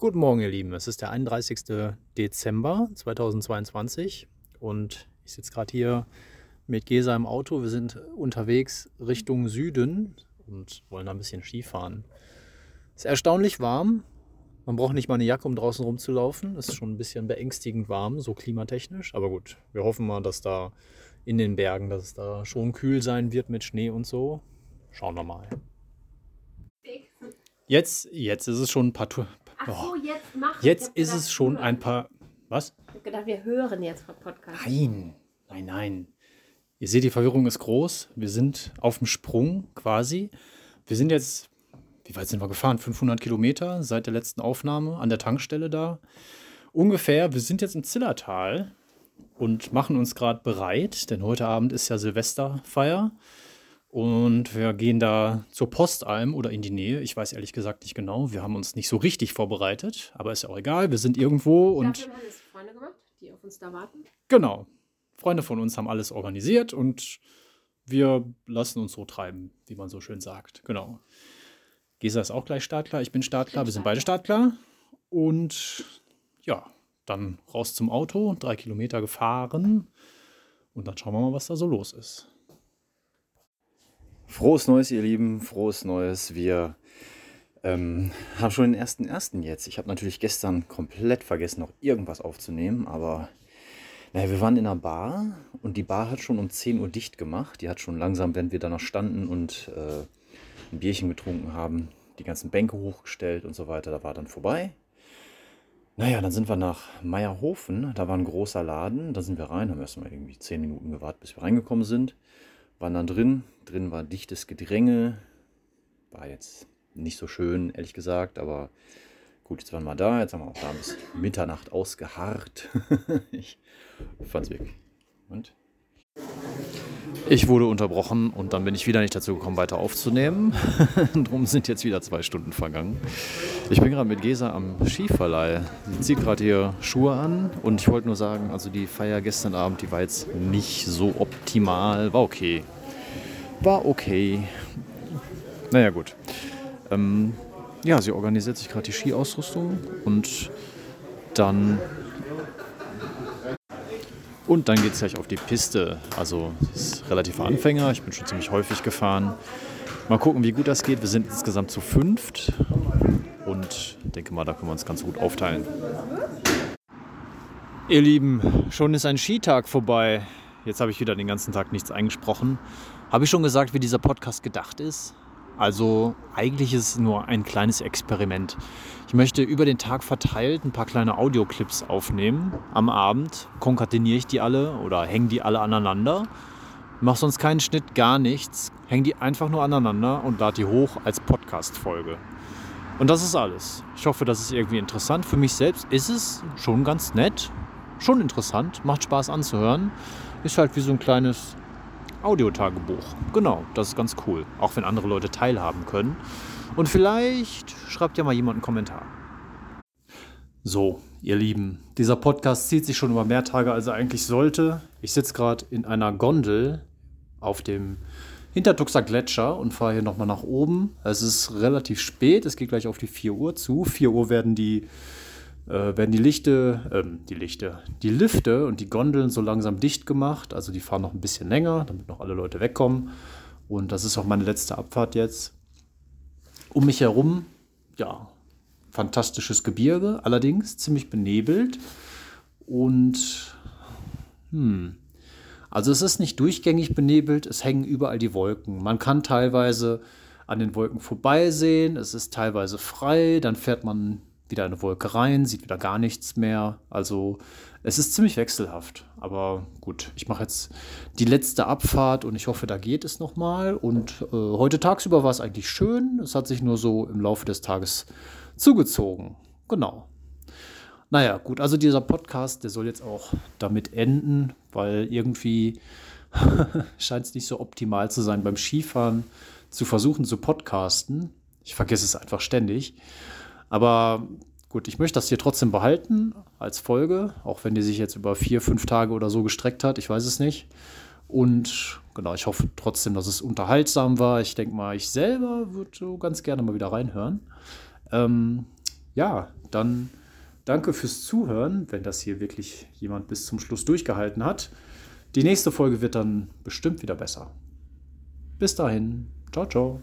Guten Morgen, ihr Lieben. Es ist der 31. Dezember 2022 und ich sitze gerade hier mit Gesa im Auto. Wir sind unterwegs Richtung Süden und wollen da ein bisschen Skifahren. Es ist erstaunlich warm. Man braucht nicht mal eine Jacke, um draußen rumzulaufen. Es ist schon ein bisschen beängstigend warm, so klimatechnisch. Aber gut, wir hoffen mal, dass da in den Bergen, dass es da schon kühl sein wird mit Schnee und so. Schauen wir mal. Jetzt, jetzt ist es schon ein paar, Ach so, jetzt mach Jetzt ist es schon ein paar. Was? Ich habe gedacht, wir hören jetzt vom Podcast. Nein, nein, nein. Ihr seht, die Verwirrung ist groß. Wir sind auf dem Sprung quasi. Wir sind jetzt, wie weit sind wir gefahren? 500 Kilometer seit der letzten Aufnahme an der Tankstelle da. Ungefähr. Wir sind jetzt im Zillertal und machen uns gerade bereit, denn heute Abend ist ja Silvesterfeier. Und wir gehen da zur Postalm oder in die Nähe. Ich weiß ehrlich gesagt nicht genau. Wir haben uns nicht so richtig vorbereitet, aber ist ja auch egal. Wir sind irgendwo und. Dafür haben es Freunde gemacht, die auf uns da warten. Genau. Freunde von uns haben alles organisiert und wir lassen uns so treiben, wie man so schön sagt. Genau. Gesa ist auch gleich startklar. Ich bin startklar. Wir sind beide startklar. Und ja, dann raus zum Auto, drei Kilometer gefahren. Und dann schauen wir mal, was da so los ist. Frohes Neues, ihr Lieben, frohes Neues. Wir ähm, haben schon den ersten ersten jetzt. Ich habe natürlich gestern komplett vergessen, noch irgendwas aufzunehmen, aber naja, wir waren in einer Bar und die Bar hat schon um 10 Uhr dicht gemacht. Die hat schon langsam, wenn wir da noch standen und äh, ein Bierchen getrunken haben, die ganzen Bänke hochgestellt und so weiter. Da war dann vorbei. Naja, dann sind wir nach Meierhofen. Da war ein großer Laden. Da sind wir rein, haben erstmal irgendwie 10 Minuten gewartet, bis wir reingekommen sind waren dann drin. Drin war dichtes Gedränge. War jetzt nicht so schön, ehrlich gesagt, aber gut, jetzt waren wir da. Jetzt haben wir auch da bis Mitternacht ausgeharrt. ich fand's wirklich. Und? Ich wurde unterbrochen und dann bin ich wieder nicht dazu gekommen, weiter aufzunehmen. Drum sind jetzt wieder zwei Stunden vergangen. Ich bin gerade mit Gesa am Skiverleih. Sie zieht gerade hier Schuhe an und ich wollte nur sagen, also die Feier gestern Abend, die war jetzt nicht so optimal. War okay. War okay. Naja, gut. Ähm, ja, sie organisiert sich gerade die Skiausrüstung und dann und dann geht es gleich auf die Piste. Also es ist relativer Anfänger. Ich bin schon ziemlich häufig gefahren. Mal gucken, wie gut das geht. Wir sind insgesamt zu fünft. Und denke mal, da können wir uns ganz gut aufteilen. Ihr Lieben, schon ist ein Skitag vorbei. Jetzt habe ich wieder den ganzen Tag nichts eingesprochen. Habe ich schon gesagt, wie dieser Podcast gedacht ist? Also eigentlich ist es nur ein kleines Experiment. Ich möchte über den Tag verteilt ein paar kleine Audioclips aufnehmen. Am Abend konkateniere ich die alle oder hänge die alle aneinander. Mache sonst keinen Schnitt, gar nichts. Hänge die einfach nur aneinander und lade die hoch als Podcast-Folge. Und das ist alles. Ich hoffe, das ist irgendwie interessant. Für mich selbst ist es schon ganz nett. Schon interessant. Macht Spaß anzuhören. Ist halt wie so ein kleines Audiotagebuch. Genau, das ist ganz cool. Auch wenn andere Leute teilhaben können. Und vielleicht schreibt ja mal jemand einen Kommentar. So, ihr Lieben, dieser Podcast zieht sich schon über mehr Tage, als er eigentlich sollte. Ich sitze gerade in einer Gondel auf dem Hintertuxer Gletscher und fahre hier nochmal nach oben. Es ist relativ spät, es geht gleich auf die 4 Uhr zu. 4 Uhr werden die äh, werden die Lichte, ähm, die Lichte, die Lifte und die Gondeln so langsam dicht gemacht. Also die fahren noch ein bisschen länger, damit noch alle Leute wegkommen. Und das ist auch meine letzte Abfahrt jetzt. Um mich herum, ja, fantastisches Gebirge, allerdings ziemlich benebelt. Und, hm, also es ist nicht durchgängig benebelt, es hängen überall die Wolken. Man kann teilweise an den Wolken vorbeisehen, es ist teilweise frei, dann fährt man wieder eine Wolke rein, sieht wieder gar nichts mehr. Also es ist ziemlich wechselhaft. Aber gut, ich mache jetzt die letzte Abfahrt und ich hoffe, da geht es nochmal. Und äh, heute tagsüber war es eigentlich schön. Es hat sich nur so im Laufe des Tages zugezogen. Genau. Naja, gut, also dieser Podcast, der soll jetzt auch damit enden, weil irgendwie scheint es nicht so optimal zu sein, beim Skifahren zu versuchen zu podcasten. Ich vergesse es einfach ständig. Aber gut, ich möchte das hier trotzdem behalten als Folge, auch wenn die sich jetzt über vier, fünf Tage oder so gestreckt hat. Ich weiß es nicht. Und genau, ich hoffe trotzdem, dass es unterhaltsam war. Ich denke mal, ich selber würde so ganz gerne mal wieder reinhören. Ähm, ja, dann danke fürs Zuhören, wenn das hier wirklich jemand bis zum Schluss durchgehalten hat. Die nächste Folge wird dann bestimmt wieder besser. Bis dahin. Ciao, ciao.